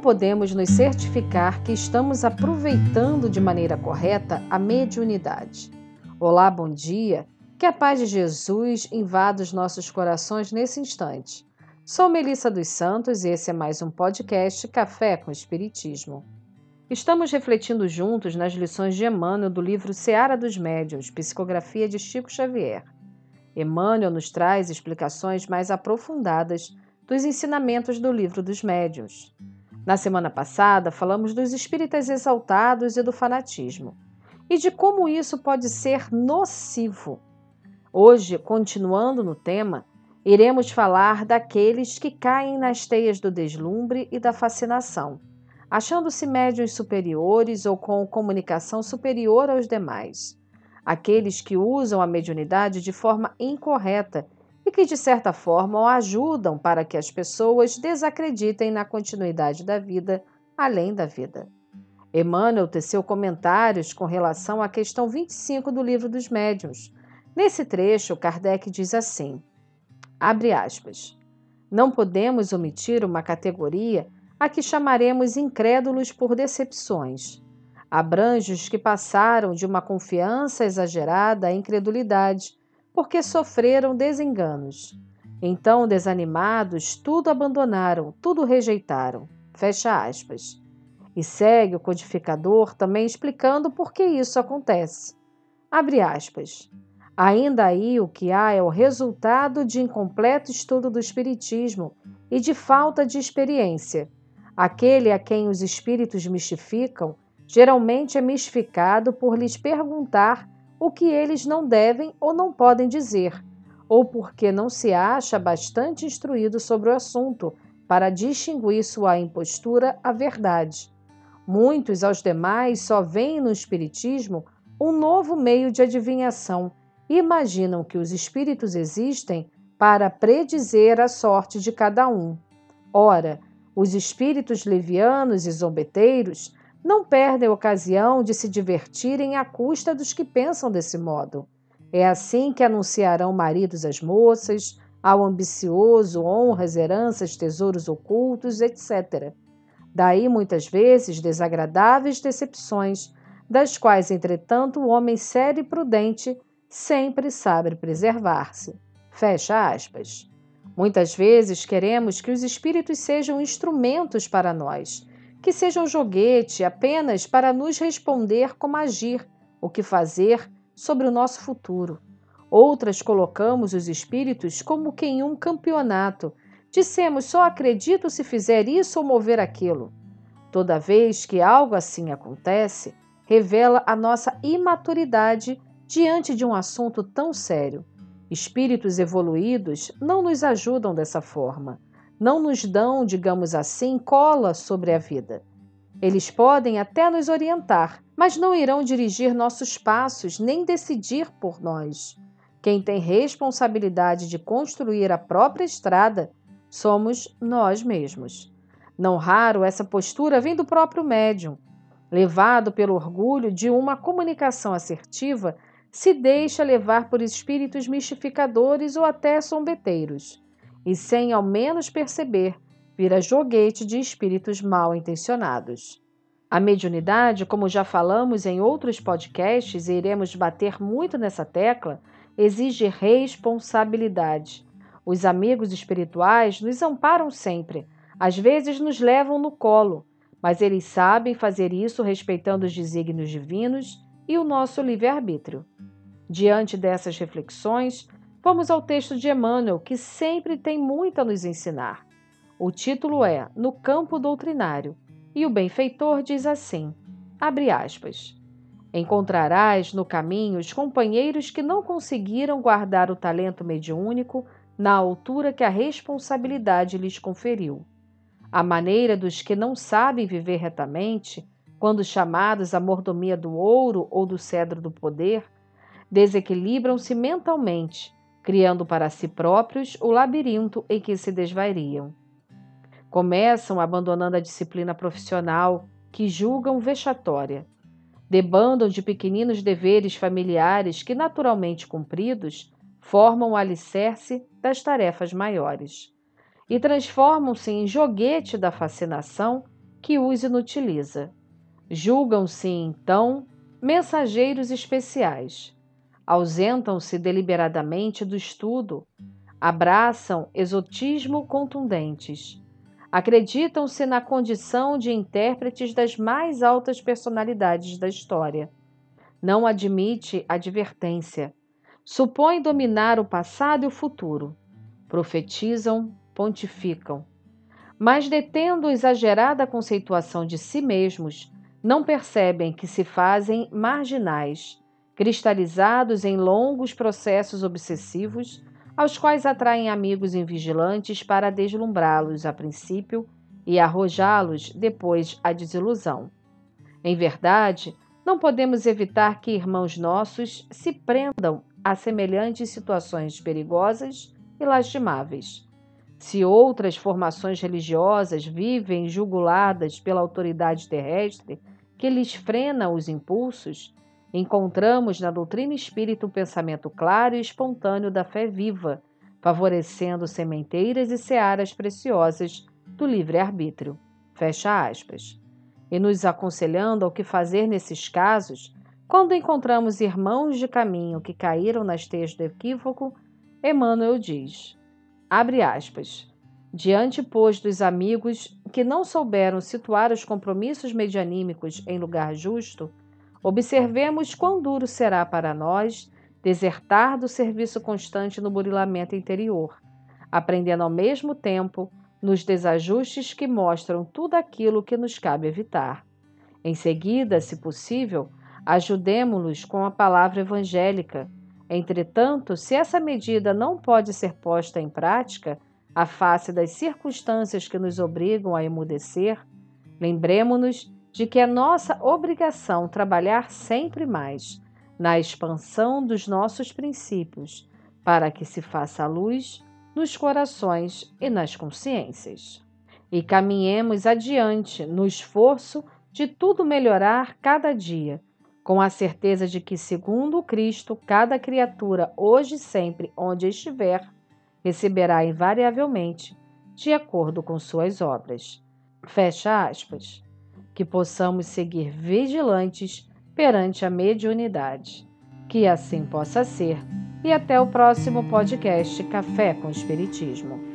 Como podemos nos certificar que estamos aproveitando de maneira correta a mediunidade? Olá, bom dia. Que a paz de Jesus invada os nossos corações nesse instante. Sou Melissa dos Santos e esse é mais um podcast Café com Espiritismo. Estamos refletindo juntos nas lições de Emmanuel do livro Seara dos Médiuns, Psicografia de Chico Xavier. Emmanuel nos traz explicações mais aprofundadas dos ensinamentos do livro dos médiuns. Na semana passada, falamos dos espíritas exaltados e do fanatismo, e de como isso pode ser nocivo. Hoje, continuando no tema, iremos falar daqueles que caem nas teias do deslumbre e da fascinação, achando-se médiuns superiores ou com comunicação superior aos demais. Aqueles que usam a mediunidade de forma incorreta e que, de certa forma, o ajudam para que as pessoas desacreditem na continuidade da vida além da vida. Emmanuel teceu comentários com relação à questão 25 do Livro dos Médiuns. Nesse trecho, Kardec diz assim: abre aspas. Não podemos omitir uma categoria a que chamaremos incrédulos por decepções. Abrange os que passaram de uma confiança exagerada à incredulidade porque sofreram desenganos. Então, desanimados, tudo abandonaram, tudo rejeitaram. Fecha aspas. E segue o codificador também explicando por que isso acontece. Abre aspas. Ainda aí o que há é o resultado de incompleto estudo do Espiritismo e de falta de experiência. Aquele a quem os espíritos mistificam geralmente é mistificado por lhes perguntar o que eles não devem ou não podem dizer, ou porque não se acha bastante instruído sobre o assunto para distinguir sua impostura à verdade. Muitos aos demais só veem no Espiritismo um novo meio de adivinhação e imaginam que os espíritos existem para predizer a sorte de cada um. Ora, os espíritos levianos e zombeteiros não perdem a ocasião de se divertirem à custa dos que pensam desse modo. É assim que anunciarão maridos às moças, ao ambicioso honras, heranças, tesouros ocultos, etc. Daí, muitas vezes, desagradáveis decepções, das quais, entretanto, o homem sério e prudente sempre sabe preservar-se. Fecha aspas. Muitas vezes queremos que os espíritos sejam instrumentos para nós que seja um joguete apenas para nos responder como agir, o que fazer sobre o nosso futuro. Outras colocamos os espíritos como que em um campeonato. Dissemos só acredito se fizer isso ou mover aquilo. Toda vez que algo assim acontece, revela a nossa imaturidade diante de um assunto tão sério. Espíritos evoluídos não nos ajudam dessa forma não nos dão, digamos assim, cola sobre a vida. Eles podem até nos orientar, mas não irão dirigir nossos passos nem decidir por nós. Quem tem responsabilidade de construir a própria estrada somos nós mesmos. Não raro, essa postura vem do próprio médium. Levado pelo orgulho de uma comunicação assertiva, se deixa levar por espíritos mistificadores ou até sombeteiros e, sem ao menos perceber, vira joguete de espíritos mal intencionados. A mediunidade, como já falamos em outros podcasts e iremos bater muito nessa tecla, exige responsabilidade. Os amigos espirituais nos amparam sempre, às vezes nos levam no colo, mas eles sabem fazer isso respeitando os desígnios divinos e o nosso livre-arbítrio. Diante dessas reflexões, Vamos ao texto de Emmanuel, que sempre tem muito a nos ensinar. O título é No Campo Doutrinário, e o benfeitor diz assim: abre aspas. Encontrarás no caminho os companheiros que não conseguiram guardar o talento mediúnico na altura que a responsabilidade lhes conferiu. A maneira dos que não sabem viver retamente, quando chamados à mordomia do ouro ou do cedro do poder, desequilibram-se mentalmente criando para si próprios o labirinto em que se desvariam. Começam abandonando a disciplina profissional, que julgam vexatória. Debandam de pequeninos deveres familiares que, naturalmente cumpridos, formam o alicerce das tarefas maiores. E transformam-se em joguete da fascinação que os inutiliza. Julgam-se, então, mensageiros especiais. Ausentam-se deliberadamente do estudo, abraçam exotismo contundentes. Acreditam-se na condição de intérpretes das mais altas personalidades da história. Não admite advertência. Supõe dominar o passado e o futuro. Profetizam, pontificam. Mas, detendo exagerada conceituação de si mesmos, não percebem que se fazem marginais, cristalizados em longos processos obsessivos, aos quais atraem amigos invigilantes para deslumbrá-los a princípio e arrojá-los depois à desilusão. Em verdade, não podemos evitar que irmãos nossos se prendam a semelhantes situações perigosas e lastimáveis. Se outras formações religiosas vivem juguladas pela autoridade terrestre que lhes frena os impulsos, encontramos na doutrina espírita o pensamento claro e espontâneo da fé viva, favorecendo sementeiras e searas preciosas do livre-arbítrio. Fecha aspas. E nos aconselhando ao que fazer nesses casos, quando encontramos irmãos de caminho que caíram nas teias do equívoco, Emmanuel diz: Abre aspas. Diante, pois, dos amigos que não souberam situar os compromissos medianímicos em lugar justo, observemos quão duro será para nós desertar do serviço constante no burilamento interior, aprendendo ao mesmo tempo nos desajustes que mostram tudo aquilo que nos cabe evitar. Em seguida, se possível, ajudemo-los com a palavra evangélica Entretanto, se essa medida não pode ser posta em prática, à face das circunstâncias que nos obrigam a emudecer, lembremos-nos de que é nossa obrigação trabalhar sempre mais na expansão dos nossos princípios, para que se faça luz nos corações e nas consciências. E caminhemos adiante no esforço de tudo melhorar cada dia com a certeza de que, segundo Cristo, cada criatura, hoje e sempre, onde estiver, receberá invariavelmente de acordo com suas obras. Fecha aspas. Que possamos seguir vigilantes perante a mediunidade. Que assim possa ser. E até o próximo podcast Café com Espiritismo.